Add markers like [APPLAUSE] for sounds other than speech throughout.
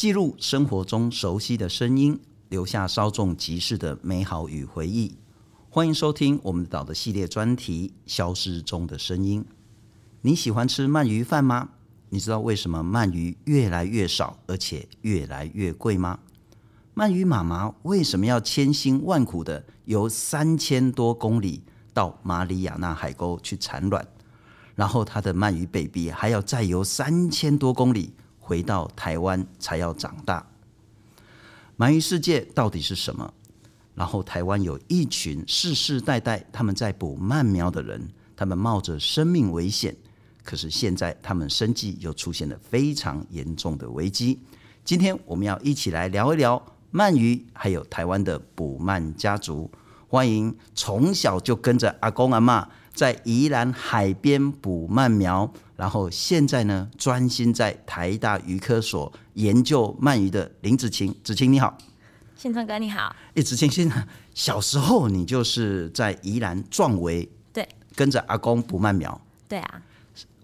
记录生活中熟悉的声音，留下稍纵即逝的美好与回忆。欢迎收听我们岛的系列专题《消失中的声音》。你喜欢吃鳗鱼饭吗？你知道为什么鳗鱼越来越少，而且越来越贵吗？鳗鱼妈妈为什么要千辛万苦的游三千多公里到马里亚纳海沟去产卵？然后它的鳗鱼 baby 还要再游三千多公里回到台湾才要长大。鳗鱼世界到底是什么？然后台湾有一群世世代代他们在捕鳗苗的人，他们冒着生命危险，可是现在他们生计又出现了非常严重的危机。今天我们要一起来聊一聊鳗鱼，还有台湾的捕鳗家族。欢迎从小就跟着阿公阿嬷。在宜兰海边捕鳗苗，然后现在呢，专心在台大鱼科所研究鳗鱼的林子晴，子晴你好，信聪哥你好。哎，子晴，先生小时候你就是在宜兰壮围，对，跟着阿公捕鳗苗，对啊，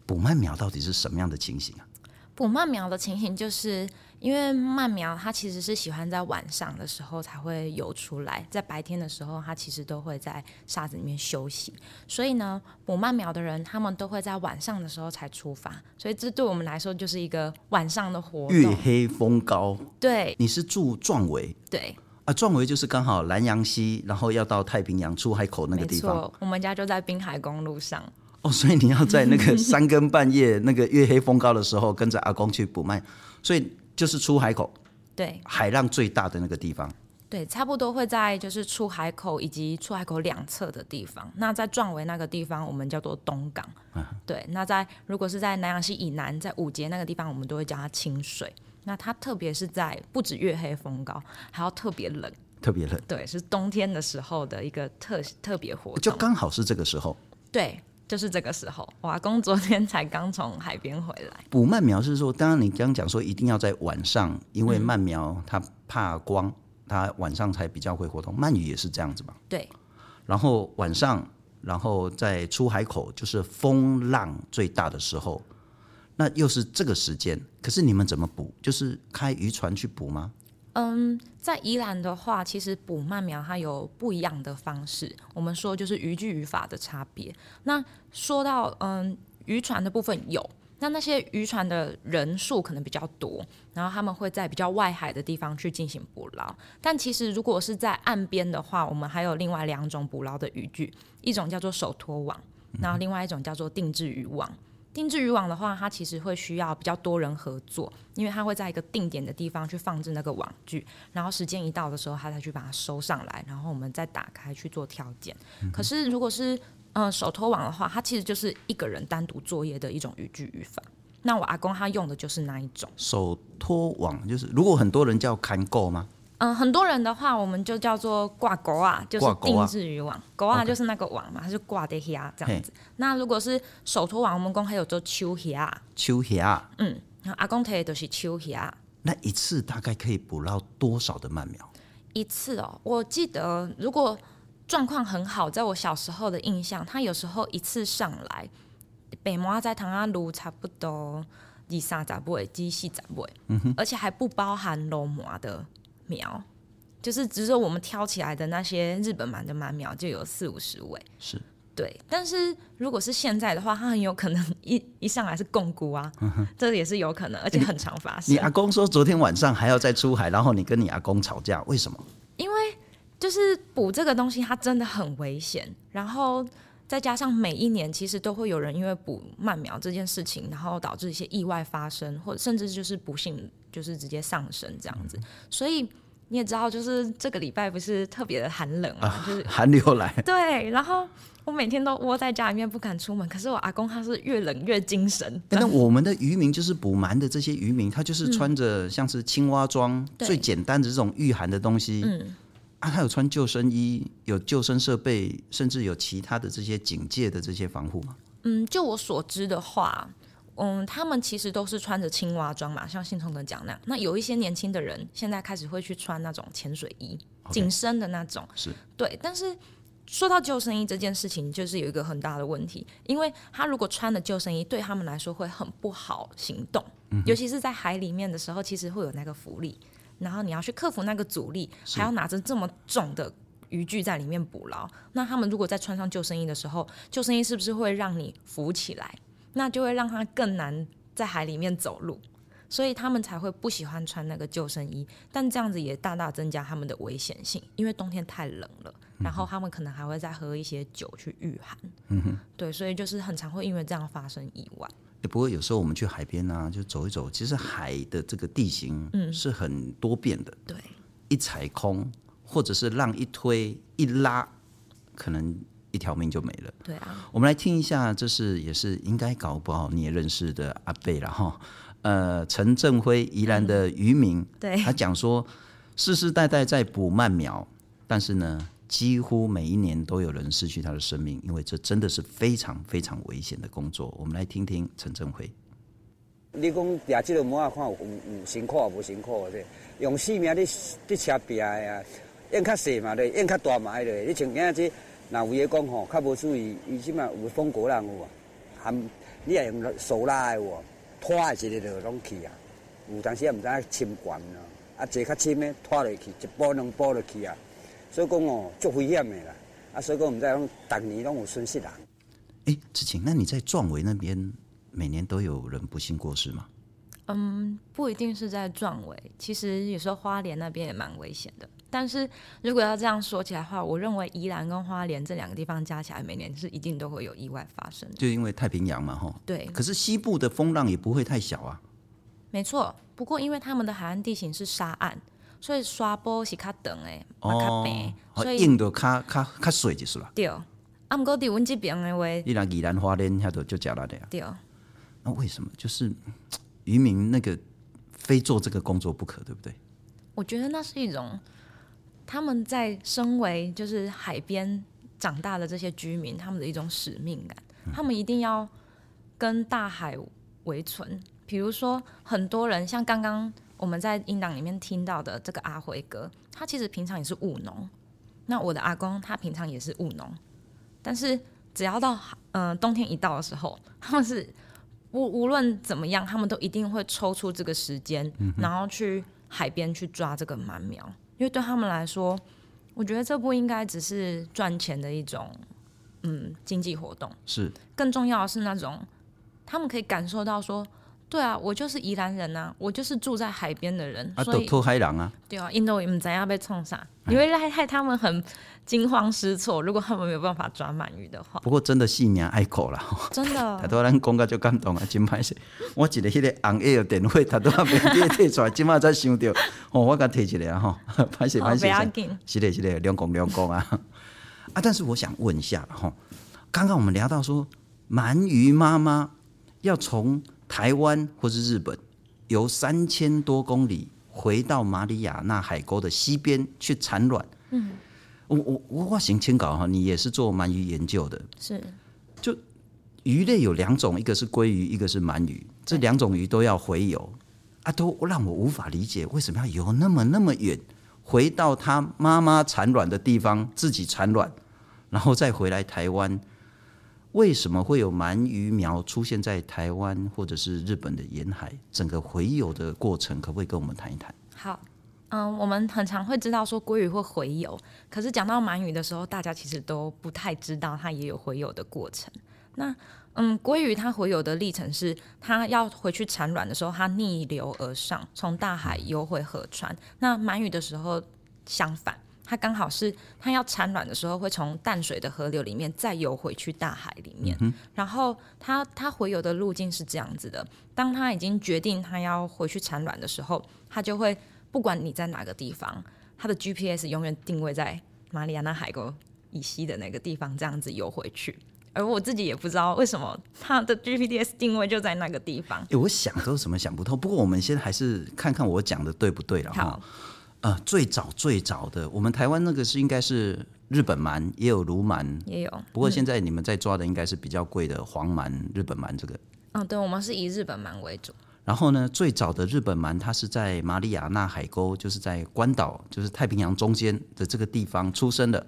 捕鳗苗到底是什么样的情形啊？捕鳗苗的情形就是。因为鳗苗它其实是喜欢在晚上的时候才会游出来，在白天的时候它其实都会在沙子里面休息。所以呢，捕鳗苗的人他们都会在晚上的时候才出发。所以这对我们来说就是一个晚上的活动。月黑风高，对，你是住壮围，对啊，壮围就是刚好南洋溪，然后要到太平洋出海口那个地方。我们家就在滨海公路上。哦，所以你要在那个 [LAUGHS] 三更半夜那个月黑风高的时候，跟着阿公去捕鳗，所以。就是出海口，对，海浪最大的那个地方，对，差不多会在就是出海口以及出海口两侧的地方。那在壮围那个地方，我们叫做东港，嗯、对。那在如果是在南阳溪以南，在五节那个地方，我们都会叫它清水。那它特别是在不止月黑风高，还要特别冷，特别冷，对，是冬天的时候的一个特特别活动，就刚好是这个时候，对。就是这个时候，我阿公昨天才刚从海边回来。捕鳗苗是说，当然你刚刚讲说一定要在晚上，因为鳗苗它怕光，它晚上才比较会活动。鳗鱼也是这样子嘛？对。然后晚上，然后在出海口，就是风浪最大的时候，那又是这个时间。可是你们怎么捕？就是开渔船去捕吗？嗯，在宜兰的话，其实捕鳗苗它有不一样的方式。我们说就是渔具渔法的差别。那说到嗯渔船的部分有，那那些渔船的人数可能比较多，然后他们会在比较外海的地方去进行捕捞。但其实如果是在岸边的话，我们还有另外两种捕捞的渔具，一种叫做手拖网，然后另外一种叫做定制渔网。定制渔网的话，它其实会需要比较多人合作，因为它会在一个定点的地方去放置那个网具，然后时间一到的时候，它才去把它收上来，然后我们再打开去做挑拣。嗯、可是如果是嗯手拖网的话，它其实就是一个人单独作业的一种渔具渔法。那我阿公他用的就是那一种手拖网，就是如果很多人叫看够吗？嗯，很多人的话，我们就叫做挂钩啊，就是定制渔网，钩啊就是那个网嘛，它就挂在遐这样子。那如果是手拖网，我们公还有做秋虾，秋虾，嗯，阿公提的都是秋虾。那一次大概可以捕捞多少的鳗苗？一次哦，我记得如果状况很好，在我小时候的印象，他有时候一次上来，北摩在唐阿卢差不多二三十尾，几四十尾，嗯哼，而且还不包含鲈鳗的。苗就是，只是说我们挑起来的那些日本鳗的鳗苗就有四五十尾，是对。但是如果是现在的话，它很有可能一一上来是共菇啊，嗯、这也是有可能，而且很常发生。你阿公说昨天晚上还要再出海，然后你跟你阿公吵架，为什么？因为就是捕这个东西，它真的很危险，然后再加上每一年其实都会有人因为补鳗苗这件事情，然后导致一些意外发生，或者甚至就是不幸。就是直接上升这样子，所以你也知道，就是这个礼拜不是特别的寒冷嘛，啊、就是寒流来。对，然后我每天都窝在家里面不敢出门，可是我阿公他是越冷越精神。那我们的渔民就是捕鳗的这些渔民，他就是穿着像是青蛙装、嗯、最简单的这种御寒的东西。嗯，啊，他有穿救生衣，有救生设备，甚至有其他的这些警戒的这些防护吗？嗯，就我所知的话。嗯，他们其实都是穿着青蛙装嘛，像信聪哥讲那样。那有一些年轻的人现在开始会去穿那种潜水衣，紧.身的那种。是。对，但是说到救生衣这件事情，就是有一个很大的问题，因为他如果穿了救生衣，对他们来说会很不好行动，嗯、尤其是在海里面的时候，其实会有那个浮力，然后你要去克服那个阻力，还要拿着这么重的渔具在里面捕捞。那他们如果在穿上救生衣的时候，救生衣是不是会让你浮起来？那就会让他更难在海里面走路。所以他们才会不喜欢穿那个救生衣，但这样子也大大增加他们的危险性，因为冬天太冷了，然后他们可能还会再喝一些酒去御寒。嗯哼，对，所以就是很常会因为这样发生意外。不过有时候我们去海边呢、啊，就走一走，其实海的这个地形是很多变的。对，一踩空，或者是浪一推一拉，可能一条命就没了。对啊，我们来听一下，这是也是应该搞不好你也认识的阿贝了哈。呃，陈振辉，宜兰的渔民，嗯、对，他讲说，世世代代在捕鳗苗，但是呢，几乎每一年都有人失去他的生命，因为这真的是非常非常危险的工作。我们来听听陈振辉。你讲抓这个鳗啊，看有有辛苦啊无辛苦的，用性命你你车抓呀，用较细嘛的，用较大嘛的，你像今仔日，那有个讲吼，较无注意，伊即嘛有风果浪有啊，含你也用手拉的哦。拖的一个就拢去啊，有当时也毋知影深悬啊，啊，坐较深的拖落去，一步两步落去啊，所以讲哦，足危险的啦，啊，所以讲毋知讲，逐年拢有损失人。哎、欸，子晴，那你在壮围那边每年都有人不幸过世吗？嗯，不一定是在壮围，其实有时候花莲那边也蛮危险的。但是如果要这样说起来的话，我认为宜兰跟花莲这两个地方加起来，每年是一定都会有意外发生。就因为太平洋嘛，哈。对。可是西部的风浪也不会太小啊。没错，不过因为他们的海岸地形是沙岸，所以刷波是较长诶，较平，所以硬的较较较水就是了。对。啊，不过在阮这边的话，宜兰、宜兰、花莲遐都就加了的呀。对。那为什么就是渔民那个非做这个工作不可，对不对？我觉得那是一种。他们在身为就是海边长大的这些居民，他们的一种使命感，他们一定要跟大海为存。比如说，很多人像刚刚我们在音档里面听到的这个阿辉哥，他其实平常也是务农。那我的阿公他平常也是务农，但是只要到嗯、呃、冬天一到的时候，他们是无无论怎么样，他们都一定会抽出这个时间，然后去海边去抓这个鳗苗。因为对他们来说，我觉得这不应该只是赚钱的一种，嗯，经济活动。是，更重要的是那种，他们可以感受到说。对啊，我就是宜兰人呐、啊，我就是住在海边的人，啊，都偷海人啊。对啊，印度人怎样被冲上，因为害害他们很惊慌失措。如果他们没有办法抓鳗鱼的话，不过真的性命爱口了，真的。太多人讲个就感动啊，真歹势。我记得迄个红 A 的电话，他都还没提出来，今麦才想到，[LAUGHS] 哦，我甲提起来哈，[LAUGHS] 歹势歹势。不要紧，是的，是的，两公两公啊。[LAUGHS] 啊，但是我想问一下哈，刚刚我们聊到说，鳗鱼妈妈要从。台湾或是日本，由三千多公里回到马里亚纳海沟的西边去产卵。嗯，我我我我行清稿哈，你也是做鳗鱼研究的。是，就鱼类有两种，一个是鲑鱼，一个是鳗鱼，这两种鱼都要回游啊，都让我无法理解为什么要游那么那么远，回到它妈妈产卵的地方自己产卵，然后再回来台湾。为什么会有鳗鱼苗出现在台湾或者是日本的沿海？整个回游的过程，可不可以跟我们谈一谈？好，嗯，我们很常会知道说鲑鱼会回游，可是讲到鳗鱼的时候，大家其实都不太知道它也有回游的过程。那，嗯，鲑鱼它回游的历程是，它要回去产卵的时候，它逆流而上，从大海游回河川。那鳗鱼的时候相反。它刚好是它要产卵的时候，会从淡水的河流里面再游回去大海里面。嗯、然后它它回游的路径是这样子的：当它已经决定它要回去产卵的时候，它就会不管你在哪个地方，它的 GPS 永远定位在马里亚纳海沟以西的那个地方，这样子游回去。而我自己也不知道为什么它的 GPS 定位就在那个地方。欸、我想都什么想不透。不过我们先还是看看我讲的对不对了哈。呃，最早最早的，我们台湾那个是应该是日本鳗，也有鲈鳗，也有。不过现在你们在抓的应该是比较贵的黄鳗，日本鳗这个。嗯，对，我们是以日本鳗为主。然后呢，最早的日本鳗，它是在马里亚纳海沟，就是在关岛，就是太平洋中间的这个地方出生的。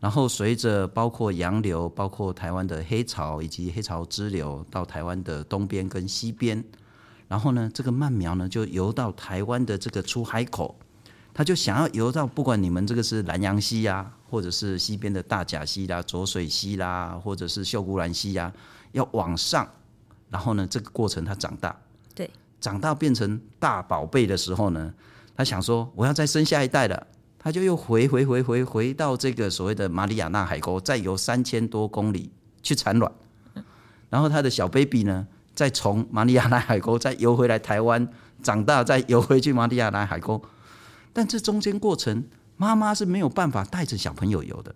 然后随着包括洋流、包括台湾的黑潮以及黑潮支流到台湾的东边跟西边，然后呢，这个鳗苗呢就游到台湾的这个出海口，他就想要游到不管你们这个是南洋溪呀、啊，或者是西边的大甲溪啦、浊水溪啦，或者是秀姑峦溪呀、啊，要往上，然后呢，这个过程他长大，对，长大变成大宝贝的时候呢，他想说我要再生下一代了。他就又回回回回回到这个所谓的马里亚纳海沟，再游三千多公里去产卵，然后他的小 baby 呢，再从马里亚纳海沟再游回来台湾长大，再游回去马里亚纳海沟，但这中间过程，妈妈是没有办法带着小朋友游的，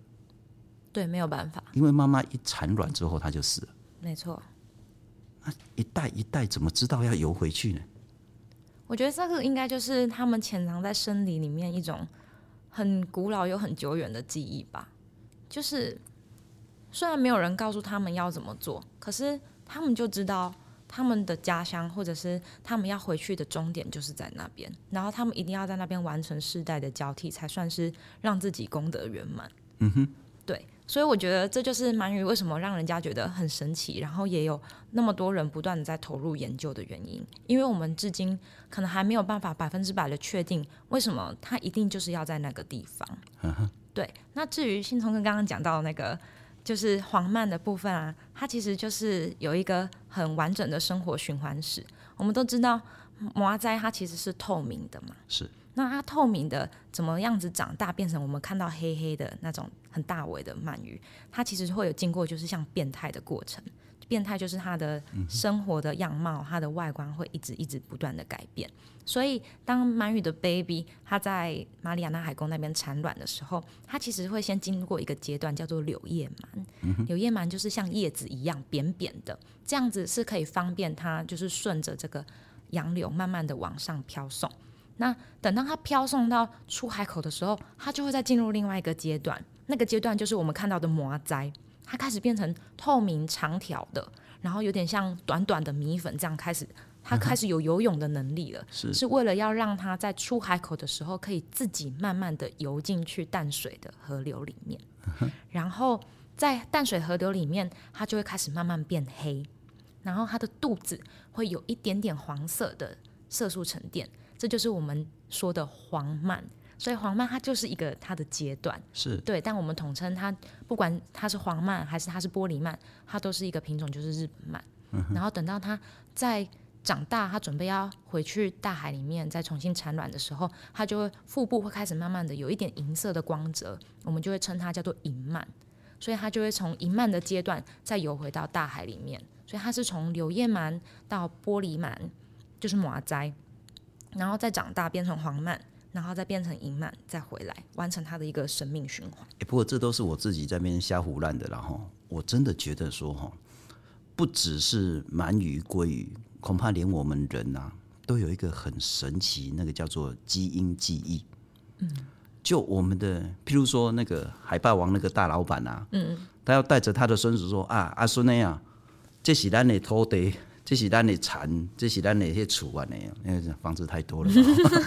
对，没有办法，因为妈妈一产卵之后，他就死了，没错，那一代一代怎么知道要游回去呢？我觉得这个应该就是他们潜藏在生理里面一种。很古老又很久远的记忆吧，就是虽然没有人告诉他们要怎么做，可是他们就知道他们的家乡或者是他们要回去的终点就是在那边，然后他们一定要在那边完成世代的交替，才算是让自己功德圆满。嗯哼，对。所以我觉得这就是鳗鱼为什么让人家觉得很神奇，然后也有那么多人不断的在投入研究的原因。因为我们至今可能还没有办法百分之百的确定为什么它一定就是要在那个地方。嗯哼、对。那至于信聪哥刚刚讲到那个就是黄曼的部分啊，它其实就是有一个很完整的生活循环史。我们都知道麻灾它其实是透明的嘛。是。那它透明的怎么样子长大变成我们看到黑黑的那种很大尾的鳗鱼？它其实会有经过就是像变态的过程，变态就是他的生活的样貌，他的外观会一直一直不断的改变。所以当满语的 baby 它在马里亚纳海沟那边产卵的时候，它其实会先经过一个阶段叫做柳叶鳗。柳叶鳗就是像叶子一样扁扁的，这样子是可以方便它就是顺着这个洋流慢慢的往上飘送。那等到它飘送到出海口的时候，它就会再进入另外一个阶段。那个阶段就是我们看到的蚵仔，它开始变成透明长条的，然后有点像短短的米粉这样开始，它开始有游泳的能力了。嗯、是，是为了要让它在出海口的时候可以自己慢慢的游进去淡水的河流里面，嗯、然后在淡水河流里面，它就会开始慢慢变黑，然后它的肚子会有一点点黄色的色素沉淀。这就是我们说的黄鳗，所以黄鳗它就是一个它的阶段，是对。但我们统称它，不管它是黄鳗还是它是玻璃鳗，它都是一个品种，就是日本鳗。嗯、然后等到它再长大，它准备要回去大海里面再重新产卵的时候，它就会腹部会开始慢慢的有一点银色的光泽，我们就会称它叫做银鳗。所以它就会从银鳗的阶段再游回到大海里面，所以它是从柳叶鳗到玻璃鳗，就是蚵仔。然后再长大变成黄鳗，然后再变成银鳗，再回来完成它的一个生命循环。欸，不过这都是我自己在那边瞎胡乱的，然后我真的觉得说哈，不只是鳗鱼、鲑鱼，恐怕连我们人啊都有一个很神奇，那个叫做基因记忆。嗯，就我们的，譬如说那个海霸王那个大老板啊，嗯，他要带着他的孙子说啊，阿孙呀，这是咱的土地。这是咱的田，这是咱的那些厝啊，那样，因为房子太多了。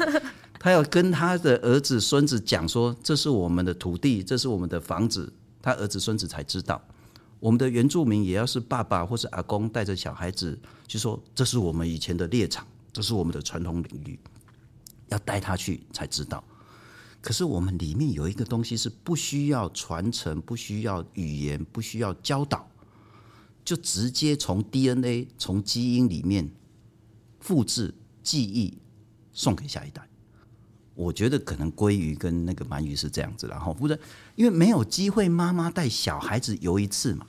[LAUGHS] 他要跟他的儿子、孙子讲说，这是我们的土地，这是我们的房子，他儿子、孙子才知道。我们的原住民也要是爸爸或是阿公带着小孩子去说，这是我们以前的猎场，这是我们的传统领域，要带他去才知道。可是我们里面有一个东西是不需要传承，不需要语言，不需要教导。就直接从 DNA 从基因里面复制记忆送给下一代，我觉得可能鲑鱼跟那个鳗鱼是这样子，然后不是因为没有机会妈妈带小孩子游一次嘛？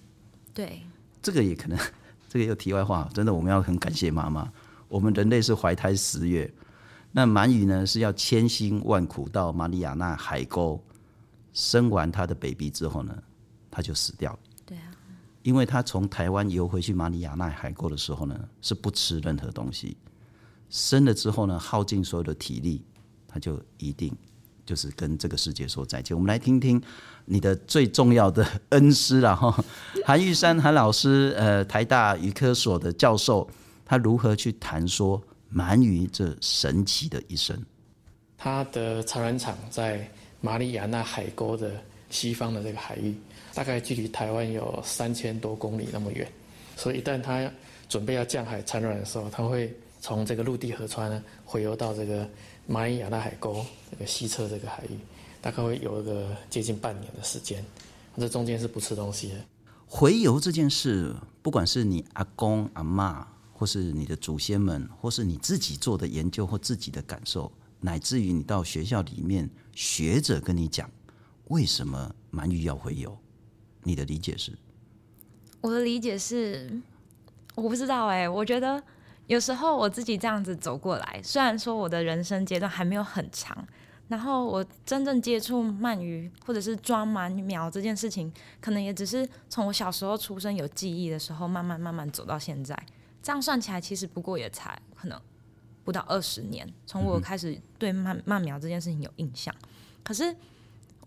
对，这个也可能，[LAUGHS] 这个又题外话，真的我们要很感谢妈妈。我们人类是怀胎十月，那鳗鱼呢是要千辛万苦到马里亚纳海沟生完他的 baby 之后呢，他就死掉了。因为他从台湾游回去马里亚纳海沟的时候呢，是不吃任何东西，生了之后呢，耗尽所有的体力，就一定就是跟这个世界说再见。我们来听听你的最重要的 [LAUGHS] 恩师了哈，韩玉山韩老师，呃，台大鱼科所的教授，他如何去谈说鳗鱼这神奇的一生？他的产卵场在马里亚纳海沟的西方的这个海域，大概距离台湾有三千多公里那么远，所以一旦它准备要降海产卵的时候，它会从这个陆地河川呢回游到这个马里亚纳海沟这个西侧这个海域，大概会有一个接近半年的时间，这中间是不吃东西的。回游这件事，不管是你阿公阿嬷，或是你的祖先们，或是你自己做的研究或自己的感受，乃至于你到学校里面，学者跟你讲。为什么鳗鱼要回游？你的理解是？我的理解是，我不知道哎、欸。我觉得有时候我自己这样子走过来，虽然说我的人生阶段还没有很长，然后我真正接触鳗鱼或者是抓鳗苗这件事情，可能也只是从我小时候出生有记忆的时候，慢慢慢慢走到现在。这样算起来，其实不过也才可能不到二十年，从我开始对鳗鳗苗这件事情有印象，可是。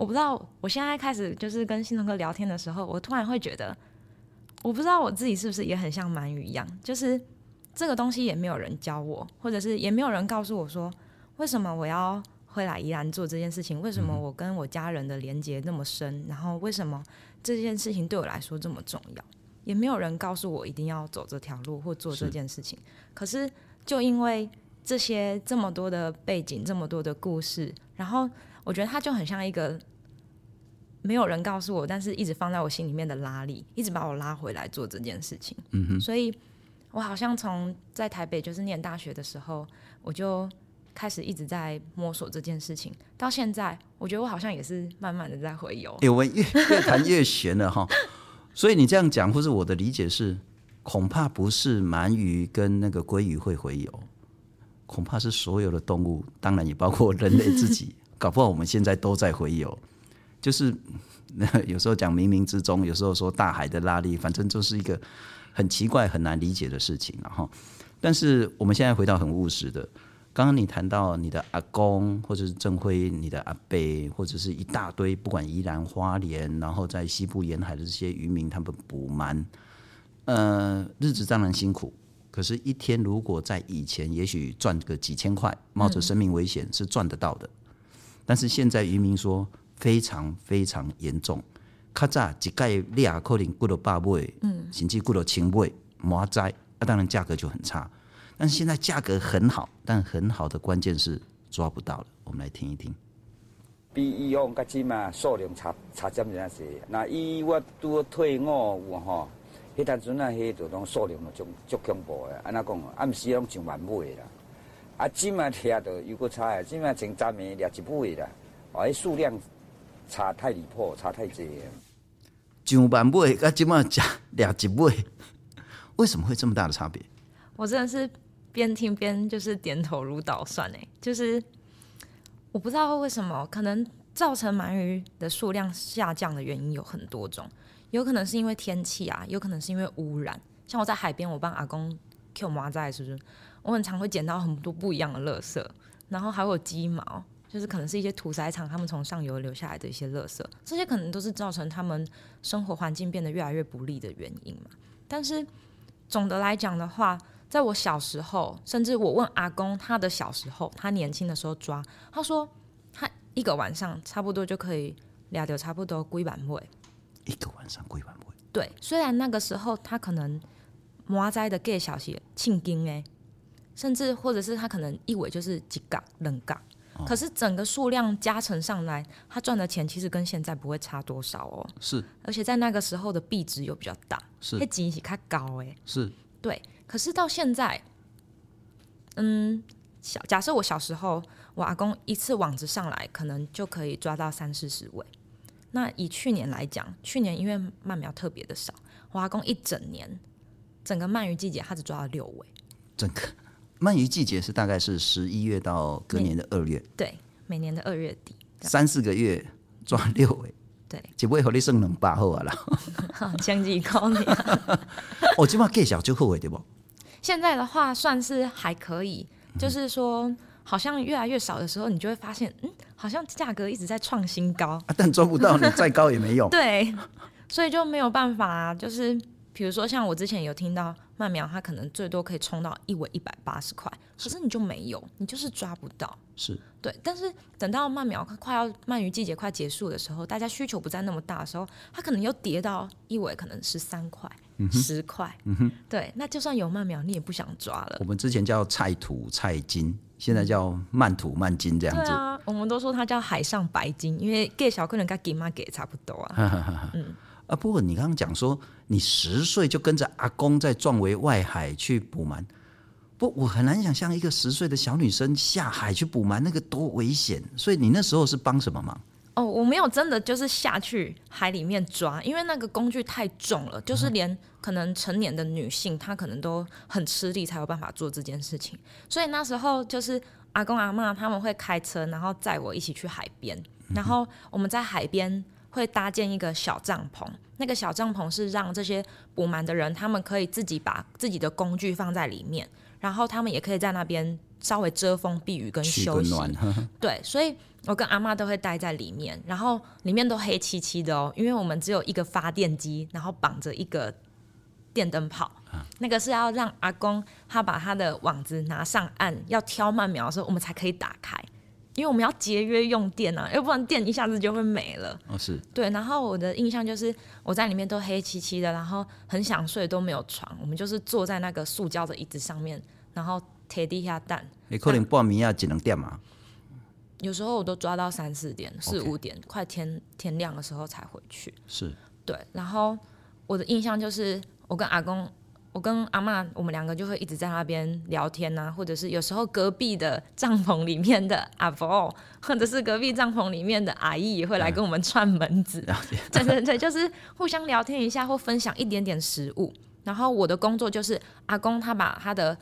我不知道，我现在开始就是跟信聪哥聊天的时候，我突然会觉得，我不知道我自己是不是也很像鳗鱼一样，就是这个东西也没有人教我，或者是也没有人告诉我说，为什么我要回来宜兰做这件事情？为什么我跟我家人的连接那么深？然后为什么这件事情对我来说这么重要？也没有人告诉我一定要走这条路或做这件事情。可是就因为这些这么多的背景，这么多的故事，然后我觉得它就很像一个。没有人告诉我，但是一直放在我心里面的拉力，一直把我拉回来做这件事情。嗯哼，所以我好像从在台北就是念大学的时候，我就开始一直在摸索这件事情，到现在，我觉得我好像也是慢慢的在回游。哎，我越越谈越悬了哈。所以你这样讲，或是我的理解是，恐怕不是鳗鱼跟那个鲑鱼会回游，恐怕是所有的动物，当然也包括人类自己，搞不好我们现在都在回游。就是那 [LAUGHS] 有时候讲冥冥之中，有时候说大海的拉力，反正就是一个很奇怪、很难理解的事情。然后，但是我们现在回到很务实的，刚刚你谈到你的阿公，或者是郑辉，你的阿伯，或者是一大堆，不管宜兰花莲，然后在西部沿海的这些渔民，他们捕鳗，呃，日子当然辛苦，可是，一天如果在以前，也许赚个几千块，冒着生命危险是赚得到的。但是现在渔民说。非常非常严重，较早一盖两可能过了百尾，嗯，甚至过了千尾，麻灾，啊当然价格就很差。但是现在价格很好，但很好的关键是抓不到了。我们来听一听。比以往较起码数量差差这么样子。那以我拄退伍有吼，迄阵阵啊，迄就拢数量就足恐怖的。安那讲，暗时拢上万尾啦。啊，今嘛听着又个差，今嘛前十年掠一尾啦，哦，迄数量。差太离谱，差太多。上万尾，啊，今麦加两几尾，为什么会这么大的差别？我真的是边听边就是点头如捣蒜哎，就是我不知道为什么，可能造成鳗鱼的数量下降的原因有很多种，有可能是因为天气啊，有可能是因为污染。像我在海边，我帮阿公 Q 麻在，是不是？我很常会捡到很多不一样的垃圾，然后还有鸡毛。就是可能是一些屠宰场，他们从上游留下来的一些垃圾，这些可能都是造成他们生活环境变得越来越不利的原因嘛。但是总的来讲的话，在我小时候，甚至我问阿公他的小时候，他年轻的时候抓，他说他一个晚上差不多就可以抓掉差不多龟板尾。一个晚上龟板尾？对，虽然那个时候他可能麻仔的计小些庆斤诶，甚至或者是他可能一尾就是几杠两角。可是整个数量加成上来，他赚的钱其实跟现在不会差多少哦。是，而且在那个时候的币值又比较大，是，那金是较高哎。是，对。可是到现在，嗯，小假设我小时候，我阿公一次网子上来，可能就可以抓到三四十尾。那以去年来讲，去年因为鳗苗特别的少，我阿公一整年整个鳗鱼季节，他只抓了六尾。整个。鳗鱼季节是大概是十一月到隔年的二月，对，每年的二月底，三四个月抓六尾，对，[LAUGHS] 只不会和你剩两百好啊啦，[LAUGHS] 将几公里，我起码计小就后悔对不？现在的话算是还可以，就是说好像越来越少的时候，你就会发现，嗯，好像价格一直在创新高，啊，但抓不到你再高也没用，[LAUGHS] 对，所以就没有办法，就是。比如说像我之前有听到曼苗，它可能最多可以冲到一尾一百八十块，可是你就没有，你就是抓不到。是对，但是等到鳗苗快要鳗鱼季节快结束的时候，大家需求不再那么大的时候，它可能又跌到一尾可能十三块、十块。嗯哼，对，那就算有鳗苗，你也不想抓了。我们之前叫菜土菜金，现在叫鳗土鳗金这样子。对啊，我们都说它叫海上白金，因为给小客人跟金妈给差不多啊。[LAUGHS] 嗯啊，不过你刚刚讲说你十岁就跟着阿公在壮围外海去捕鳗。不，我很难想象一个十岁的小女生下海去捕鳗，那个多危险。所以你那时候是帮什么忙？哦，我没有真的就是下去海里面抓，因为那个工具太重了，就是连可能成年的女性她可能都很吃力才有办法做这件事情。所以那时候就是阿公阿妈他们会开车，然后载我一起去海边，然后我们在海边会搭建一个小帐篷，那个小帐篷是让这些捕鳗的人他们可以自己把自己的工具放在里面。然后他们也可以在那边稍微遮风避雨跟休息，[LAUGHS] 对，所以我跟阿妈都会待在里面，然后里面都黑漆漆的哦，因为我们只有一个发电机，然后绑着一个电灯泡，那个是要让阿公他把他的网子拿上岸要挑鳗苗的时候，我们才可以打开，因为我们要节约用电啊，要不然电一下子就会没了。哦，是对，然后我的印象就是我在里面都黑漆漆的，然后很想睡都没有床，我们就是坐在那个塑胶的椅子上面。然后贴地下蛋，你可能半暝啊，只能点嘛。有时候我都抓到三四点、四五点，快天天亮的时候才回去。是，对。然后我的印象就是，我跟阿公、我跟阿妈，我们两个就会一直在那边聊天呐、啊，或者是有时候隔壁的帐篷里面的阿伯，或者是隔壁帐篷里面的阿姨也会来跟我们串门子。嗯、对对对，就是互相聊天一下，或分享一点点食物。然后我的工作就是，阿公他把他的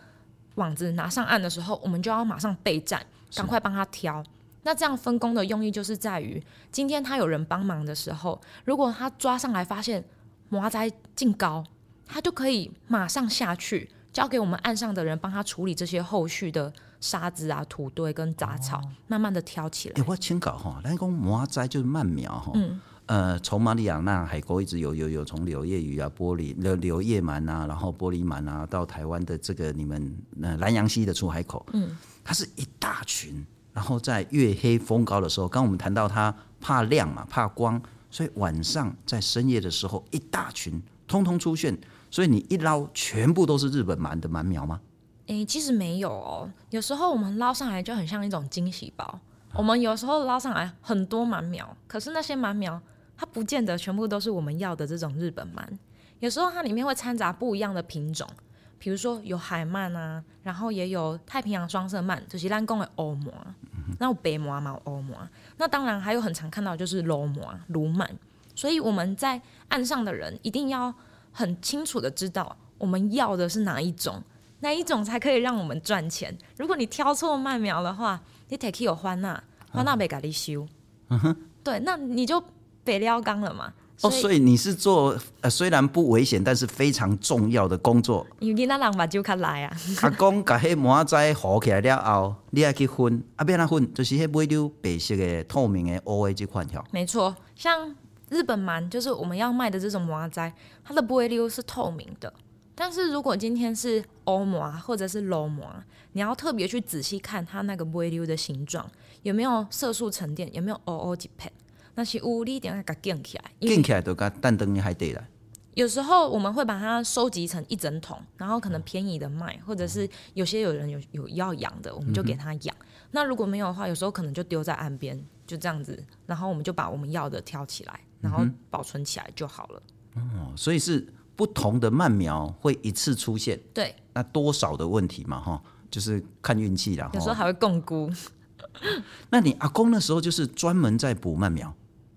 网子拿上岸的时候，我们就要马上备战，赶快帮他挑。那这样分工的用意就是在于，今天他有人帮忙的时候，如果他抓上来发现麻仔劲高，他就可以马上下去，交给我们岸上的人帮他处理这些后续的沙子啊、土堆跟杂草，哦、慢慢的挑起来。哎、欸，我请教哈，咱讲麻灾就是慢苗哈。嗯呃，从马里亚纳海沟一直有有有，从柳叶鱼啊、玻璃、柳柳叶鳗啊，然后玻璃鳗啊，到台湾的这个你们呃南洋溪的出海口，嗯，它是一大群，然后在月黑风高的时候，刚我们谈到它怕亮嘛，怕光，所以晚上在深夜的时候，一大群通通出现，所以你一捞，全部都是日本鳗的鳗苗吗？诶、其实没有哦，有时候我们捞上来就很像一种惊喜包，我们有时候捞上来很多鳗苗，可是那些鳗苗。它不见得全部都是我们要的这种日本鳗，有时候它里面会掺杂不一样的品种，比如说有海鳗啊，然后也有太平洋双色鳗，就是咱讲的欧鳗，那有白鳗嘛，欧鳗，那当然还有很常看到就是鲈鳗、鲈鳗，所以我们在岸上的人一定要很清楚的知道我们要的是哪一种，哪一种才可以让我们赚钱。如果你挑错麦苗的话，你得去有欢娜，欢娜没给你修，对，那你就。北撩缸了嘛？哦，所以你是做呃，虽然不危险，但是非常重要的工作。因为那人把就较来啊。阿公把迄麻仔好起来了后，你爱去分，啊，别那分，就是迄尾溜白色的透明的乌的这款条。没错，像日本鳗，就是我们要卖的这种麻仔，它的尾溜是透明的。但是如果今天是欧麻或者是鲈麻，你要特别去仔细看它那个尾溜的形状，有没有色素沉淀，有没有乌乌一片。那是乌力点给它建起来，建起来都跟蛋灯还得了。有时候我们会把它收集成一整桶，然后可能便宜的卖，或者是有些有人有有要养的，我们就给他养。那如果没有的话，有时候可能就丢在岸边，就这样子，然后我们就把我们要的挑起来，然后保存起来就好了。哦，所以是不同的鳗苗会一次出现，对，那多少的问题嘛，哈，就是看运气了。有时候还会共估。[LAUGHS] 那你阿公那时候就是专门在捕鳗苗？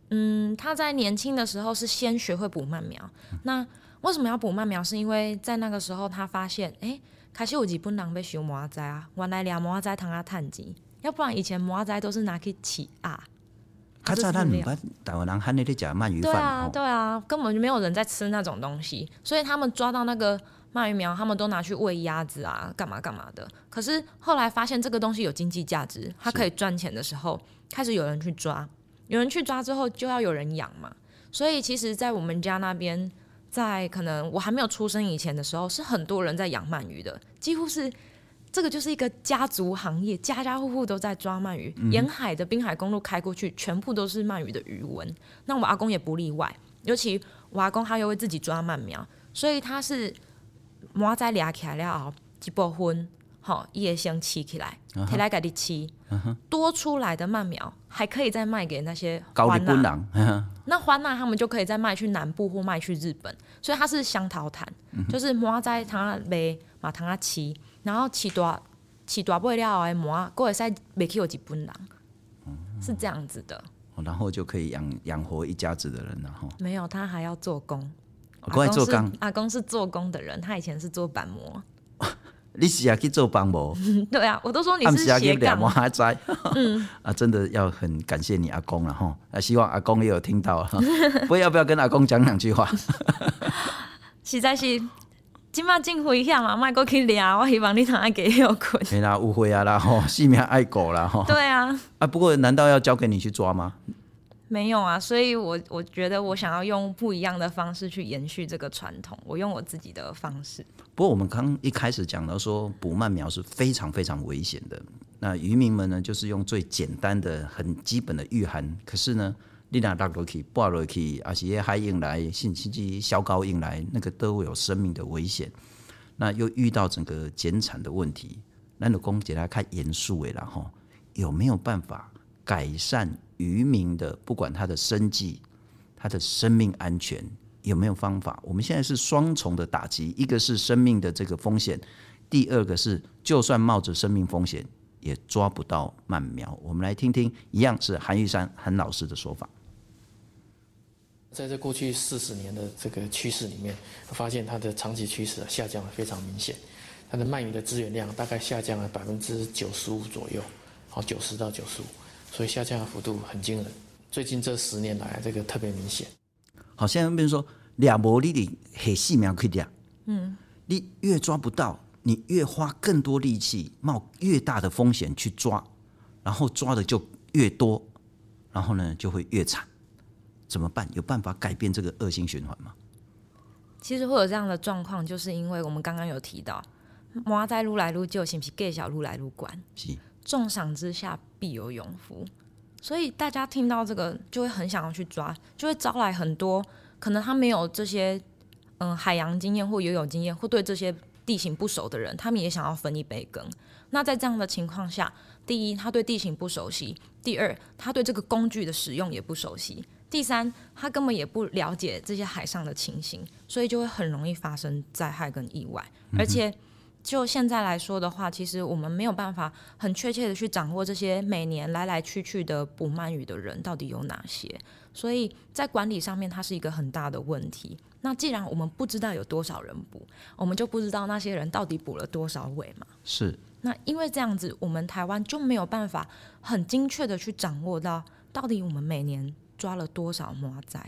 嗯，他在年轻的时候是先学会捕鳗苗。那为什么要捕鳗苗？是因为在那个时候他发现，哎、欸，开始有几不能被修麻仔啊，原来俩麻仔通啊趁钱，要不然以前麻仔都是拿去起啊。他在那里，台湾人喊你的讲鳗鱼饭。对啊，对啊，根本就没有人在吃那种东西，所以他们抓到那个鳗鱼苗，他们都拿去喂鸭子啊，干嘛干嘛的。可是后来发现这个东西有经济价值，它可以赚钱的时候，开始有人去抓。有人去抓之后，就要有人养嘛。所以其实，在我们家那边在可能我还没有出生以前的时候，是很多人在养鳗鱼的，几乎是这个就是一个家族行业，家家户户都在抓鳗鱼。嗯、沿海的滨海公路开过去，全部都是鳗鱼的鱼纹。那我阿公也不例外，尤其我阿公他又会自己抓鳗苗，所以他是麻仔抓起来了后，一部分好也先吃起来，提来给你吃。多出来的鳗苗还可以再卖给那些高丽军郎，那欢娜他们就可以再卖去南部或卖去日本，所以它是双头摊，嗯、就是麻在他卖马糖啊吃，然后吃大吃大不了的麻，过会使卖去有几本人，嗯、是这样子的，然后就可以养养活一家子的人了哈。没有，他还要做工，哦、阿公做工，阿公是做工的人，他以前是做板模。[LAUGHS] 你是要去做板模？[LAUGHS] 对啊，我都说你是斜杠。嗯 [LAUGHS] 啊，真的要很感谢你阿公了哈。啊，希望阿公也有听到哈。不要不要跟阿公讲两句话。实在是今麦进回乡嘛，卖过去聊。我希望你躺下给有困。没啦，误会啊啦吼，[LAUGHS] 性命爱狗啦吼。对啊。啊，不过难道要交给你去抓吗？没有啊，所以我我觉得我想要用不一样的方式去延续这个传统，我用我自己的方式。不过我们刚一开始讲到说捕鳗苗是非常非常危险的，那渔民们呢就是用最简单的、很基本的御寒，可是呢，你那落落去、挂落去，而且海引来、甚至小高引来，那个都有生命的危险。那又遇到整个减产的问题，那老公给他看严肃的然后有没有办法改善？渔民的不管他的生计、他的生命安全有没有方法？我们现在是双重的打击，一个是生命的这个风险，第二个是就算冒着生命风险也抓不到鳗苗。我们来听听，一样是韩玉山韩老师的说法。在这过去四十年的这个趋势里面，发现它的长期趋势啊下降的非常明显，它的鳗鱼的资源量大概下降了百分之九十五左右，好，九十到九十五。所以下降的幅度很惊人，最近这十年来，这个特别明显。好像比如说两模你的很细苗可以这样，嗯，你越抓不到，你越花更多力气，冒越大的风险去抓，然后抓的就越多，然后呢就会越惨。怎么办？有办法改变这个恶性循环吗？其实会有这样的状况，就是因为我们刚刚有提到，麻在撸来撸就，是不是计小撸来撸管？是。重赏之下必有勇夫，所以大家听到这个就会很想要去抓，就会招来很多可能他没有这些嗯海洋经验或游泳经验，或对这些地形不熟的人，他们也想要分一杯羹。那在这样的情况下，第一，他对地形不熟悉；第二，他对这个工具的使用也不熟悉；第三，他根本也不了解这些海上的情形，所以就会很容易发生灾害跟意外，而且。就现在来说的话，其实我们没有办法很确切的去掌握这些每年来来去去的捕鳗鱼的人到底有哪些，所以在管理上面它是一个很大的问题。那既然我们不知道有多少人捕，我们就不知道那些人到底捕了多少尾嘛。是。那因为这样子，我们台湾就没有办法很精确的去掌握到到底我们每年抓了多少魔仔。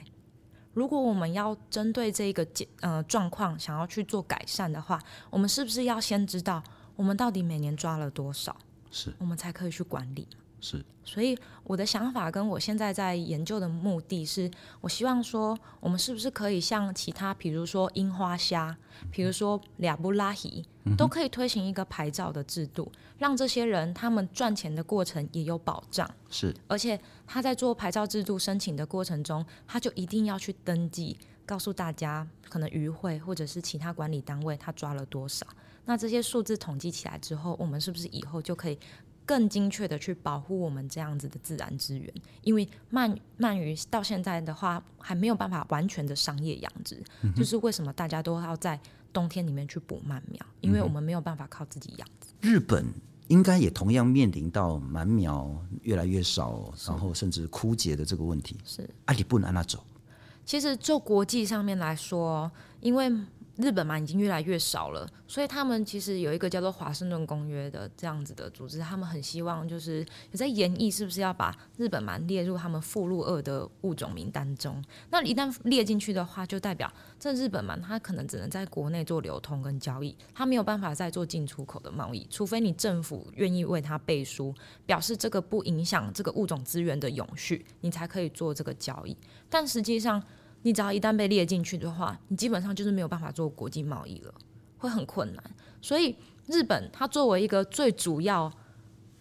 如果我们要针对这个呃状况想要去做改善的话，我们是不是要先知道我们到底每年抓了多少？是，我们才可以去管理。是，所以我的想法跟我现在在研究的目的是，我希望说，我们是不是可以像其他，比如说樱花虾，比如说俩布拉希，都可以推行一个牌照的制度，让这些人他们赚钱的过程也有保障。是，而且他在做牌照制度申请的过程中，他就一定要去登记，告诉大家，可能渔会或者是其他管理单位他抓了多少。那这些数字统计起来之后，我们是不是以后就可以？更精确的去保护我们这样子的自然资源，因为鳗鳗鱼到现在的话还没有办法完全的商业养殖，嗯、就是为什么大家都要在冬天里面去捕鳗苗，因为我们没有办法靠自己养殖。日本应该也同样面临到鳗苗越来越少，然后甚至枯竭的这个问题。是，啊，你不能按那走。其实就国际上面来说，因为日本嘛，已经越来越少了，所以他们其实有一个叫做华盛顿公约的这样子的组织，他们很希望就是有在研议是不是要把日本鳗列入他们附录二的物种名单中。那一旦列进去的话，就代表这日本鳗它可能只能在国内做流通跟交易，它没有办法再做进出口的贸易，除非你政府愿意为它背书，表示这个不影响这个物种资源的永续，你才可以做这个交易。但实际上，你只要一旦被列进去的话，你基本上就是没有办法做国际贸易了，会很困难。所以日本它作为一个最主要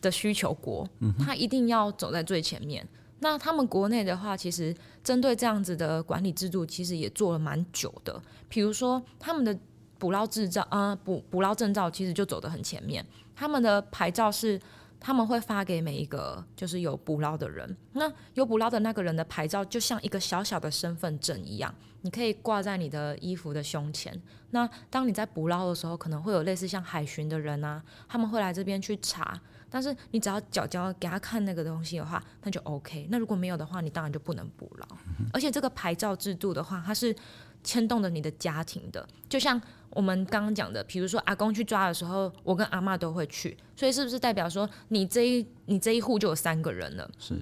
的需求国，它一定要走在最前面。那他们国内的话，其实针对这样子的管理制度，其实也做了蛮久的。比如说他们的捕捞制造，啊、呃，捕捕捞证照其实就走得很前面。他们的牌照是他们会发给每一个就是有捕捞的人。那有捕捞的那个人的牌照，就像一个小小的身份证一样，你可以挂在你的衣服的胸前。那当你在捕捞的时候，可能会有类似像海巡的人啊，他们会来这边去查。但是你只要脚脚给他看那个东西的话，那就 OK。那如果没有的话，你当然就不能捕捞。而且这个牌照制度的话，它是牵动着你的家庭的。就像我们刚刚讲的，比如说阿公去抓的时候，我跟阿妈都会去，所以是不是代表说你这一你这一户就有三个人了？是。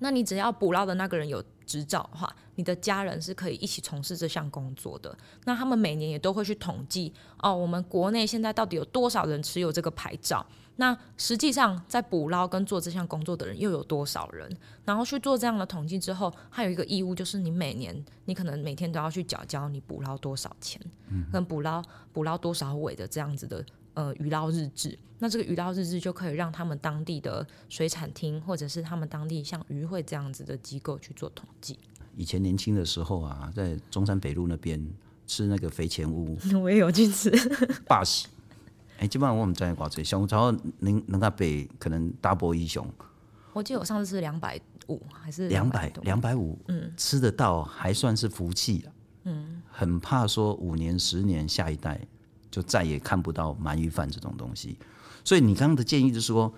那你只要捕捞的那个人有执照的话，你的家人是可以一起从事这项工作的。那他们每年也都会去统计哦，我们国内现在到底有多少人持有这个牌照？那实际上，在捕捞跟做这项工作的人又有多少人？然后去做这样的统计之后，还有一个义务，就是你每年，你可能每天都要去缴交你捕捞多少钱，跟捕捞捕捞多少尾的这样子的呃渔捞日志。那这个渔捞日志就可以让他们当地的水产厅，或者是他们当地像渔会这样子的机构去做统计。以前年轻的时候啊，在中山北路那边吃那个肥前屋，[LAUGHS] 我也有去吃，[LAUGHS] 霸喜。哎，基本上我们在挂嘴，像超能能够北可能 double 一雄。我记得我上次吃两百五还是两百两百五，嗯，吃得到还算是福气了。嗯，很怕说五年十年下一代就再也看不到鳗鱼饭这种东西。所以你刚刚的建议就是说，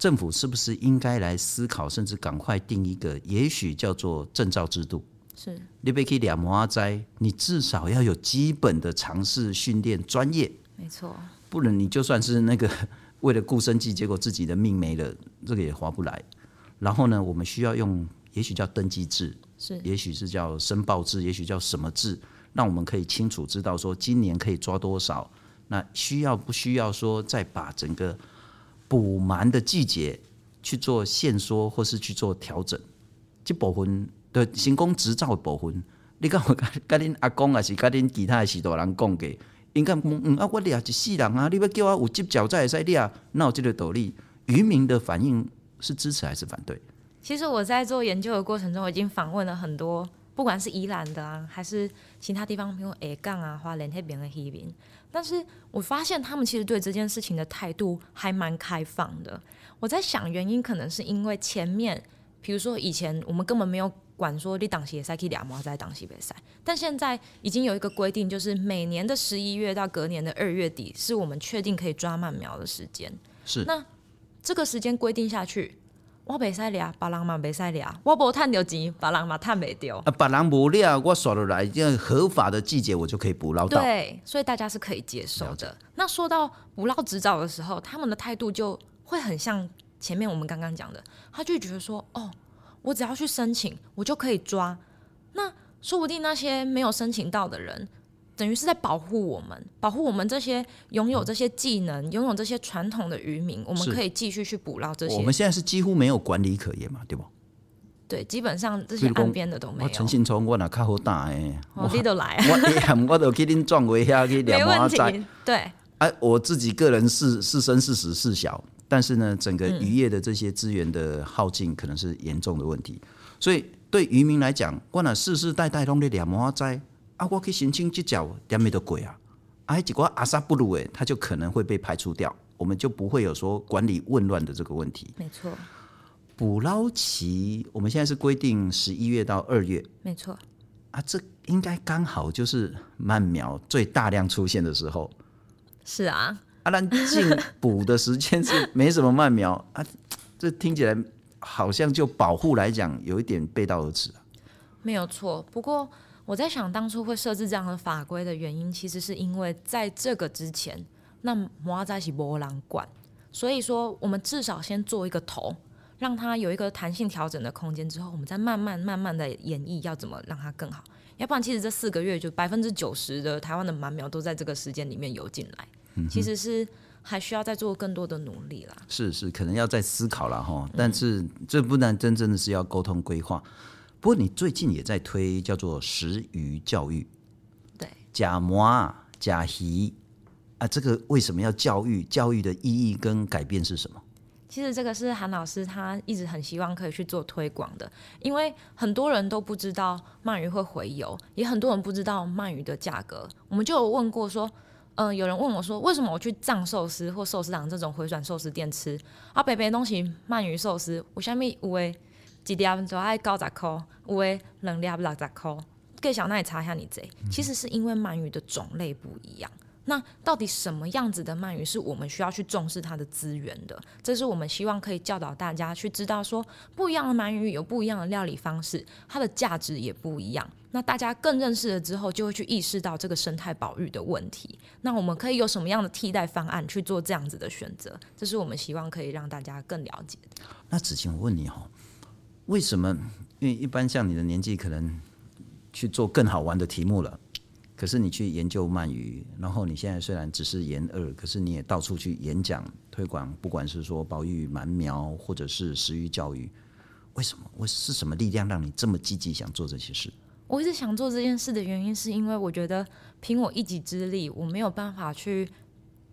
政府是不是应该来思考，甚至赶快定一个，也许叫做证照制度？是，你别去两模仔，你至少要有基本的尝试训练专业。没错。不能，你就算是那个 [LAUGHS] 为了顾生计，结果自己的命没了，这个也划不来。然后呢，我们需要用，也许叫登记制，是，也许是叫申报制，也许叫什么制，让我们可以清楚知道说今年可以抓多少。那需要不需要说再把整个捕鳗的季节去做限缩，或是去做调整？这部分的行工执照的部分，你跟我跟恁阿公也是跟恁其他的许多人讲给？应该嗯嗯啊，我俩一世人啊，你要叫我有执照才会使俩，那有这个道理？渔民的反应是支持还是反对？其实我在做研究的过程中，我已经访问了很多，不管是宜兰的啊，还是其他地方，比如 A 杠啊、花莲那边的渔民，但是我发现他们其实对这件事情的态度还蛮开放的。我在想，原因可能是因为前面，比如说以前我们根本没有。管说你当时也赛去两毛在当时比赛，但现在已经有一个规定，就是每年的十一月到隔年的二月底，是我们确定可以抓慢苗的时间。是，那这个时间规定下去，我袂使掠，别人嘛袂使掠，我无赚到钱，别人嘛赚没掉。啊，别人无掠，我耍得来，因为合法的季节我就可以捕捞到。对，所以大家是可以接受的。那说到捕捞执照的时候，他们的态度就会很像前面我们刚刚讲的，他就觉得说，哦。我只要去申请，我就可以抓。那说不定那些没有申请到的人，等于是在保护我们，保护我们这些拥有这些技能、拥有这些传统的渔民，我们可以继续去捕捞这些。我们现在是几乎没有管理可言嘛，对不？对，基本上这些岸边的都没有。陈信聪，我哪较好打诶？我你都来，我我都去恁壮围下去两毛仔。对，哎，我自己个人是是生是死是小。但是呢，整个渔业的这些资源的耗尽可能是严重的问题，所以对渔民来讲，我那世世代代拢在两毛仔啊，我去申请执照，点没得鬼啊，啊，结果阿萨布鲁诶，他就可能会被排除掉，我们就不会有说管理混乱的这个问题。没错，捕捞期我们现在是规定十一月到二月，没错啊，这应该刚好就是鳗苗最大量出现的时候。是啊。啊，咱进捕的时间是 [LAUGHS] 没什么鳗苗啊，这听起来好像就保护来讲有一点背道而驰啊。没有错，不过我在想，当初会设置这样的法规的原因，其实是因为在这个之前，那毛仔是没人管，所以说我们至少先做一个头，让它有一个弹性调整的空间，之后我们再慢慢慢慢的演绎要怎么让它更好。要不然，其实这四个月就百分之九十的台湾的蛮苗都在这个时间里面游进来。其实是还需要再做更多的努力啦。是是，可能要再思考了哈。但是这不能真正的是要沟通规划。不过你最近也在推叫做食鱼教育，对，假模假鱼啊，这个为什么要教育？教育的意义跟改变是什么？其实这个是韩老师他一直很希望可以去做推广的，因为很多人都不知道鳗鱼会回游，也很多人不知道鳗鱼的价格。我们就有问过说，嗯、呃，有人问我说，为什么我去藏寿司或寿司郎这种回转寿司店吃啊，北北东西鳗鱼寿司，我下面有诶几点就爱九十块，有诶两粒六十块，给小奈查一下你这，其实是因为鳗鱼的种类不一样。那到底什么样子的鳗鱼是我们需要去重视它的资源的？这是我们希望可以教导大家去知道，说不一样的鳗鱼有不一样的料理方式，它的价值也不一样。那大家更认识了之后，就会去意识到这个生态保育的问题。那我们可以有什么样的替代方案去做这样子的选择？这是我们希望可以让大家更了解的。那子晴，我问你哈，为什么？因为一般像你的年纪，可能去做更好玩的题目了。可是你去研究鳗鱼，然后你现在虽然只是研二，可是你也到处去演讲推广，不管是说保育鳗苗，或者是食育教育，为什么？为是什么力量让你这么积极想做这些事？我一直想做这件事的原因，是因为我觉得凭我一己之力，我没有办法去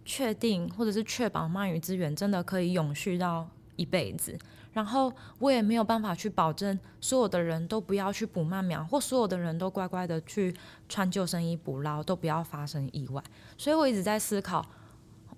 确定或者是确保鳗鱼资源真的可以永续到一辈子。然后我也没有办法去保证所有的人都不要去捕慢苗，或所有的人都乖乖的去穿救生衣捕捞，都不要发生意外。所以我一直在思考，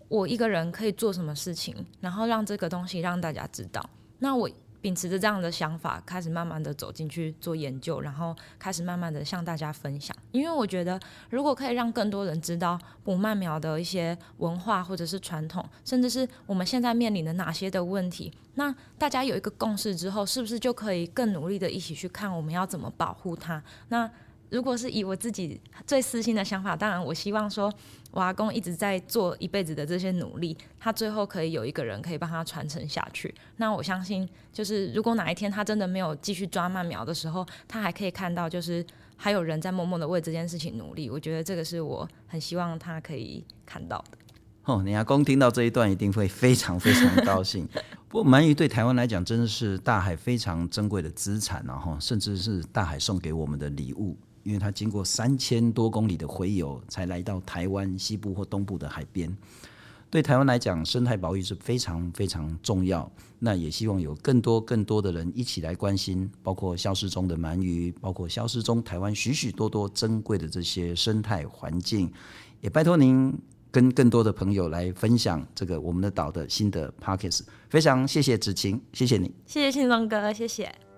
我一个人可以做什么事情，然后让这个东西让大家知道。那我。秉持着这样的想法，开始慢慢的走进去做研究，然后开始慢慢的向大家分享。因为我觉得，如果可以让更多人知道不曼苗的一些文化或者是传统，甚至是我们现在面临的哪些的问题，那大家有一个共识之后，是不是就可以更努力的一起去看我们要怎么保护它？那如果是以我自己最私心的想法，当然我希望说，我阿公一直在做一辈子的这些努力，他最后可以有一个人可以帮他传承下去。那我相信，就是如果哪一天他真的没有继续抓鳗苗的时候，他还可以看到，就是还有人在默默的为这件事情努力。我觉得这个是我很希望他可以看到的。哦，你阿公听到这一段一定会非常非常高兴。不过鳗鱼对台湾来讲真的是大海非常珍贵的资产，然后甚至是大海送给我们的礼物。因为它经过三千多公里的洄游，才来到台湾西部或东部的海边。对台湾来讲，生态保育是非常非常重要。那也希望有更多更多的人一起来关心，包括消失中的鳗鱼，包括消失中台湾许许多多珍贵的这些生态环境。也拜托您跟更多的朋友来分享这个我们的岛的新的 Podcast。非常谢谢子晴，谢谢你，谢谢信松哥，谢谢。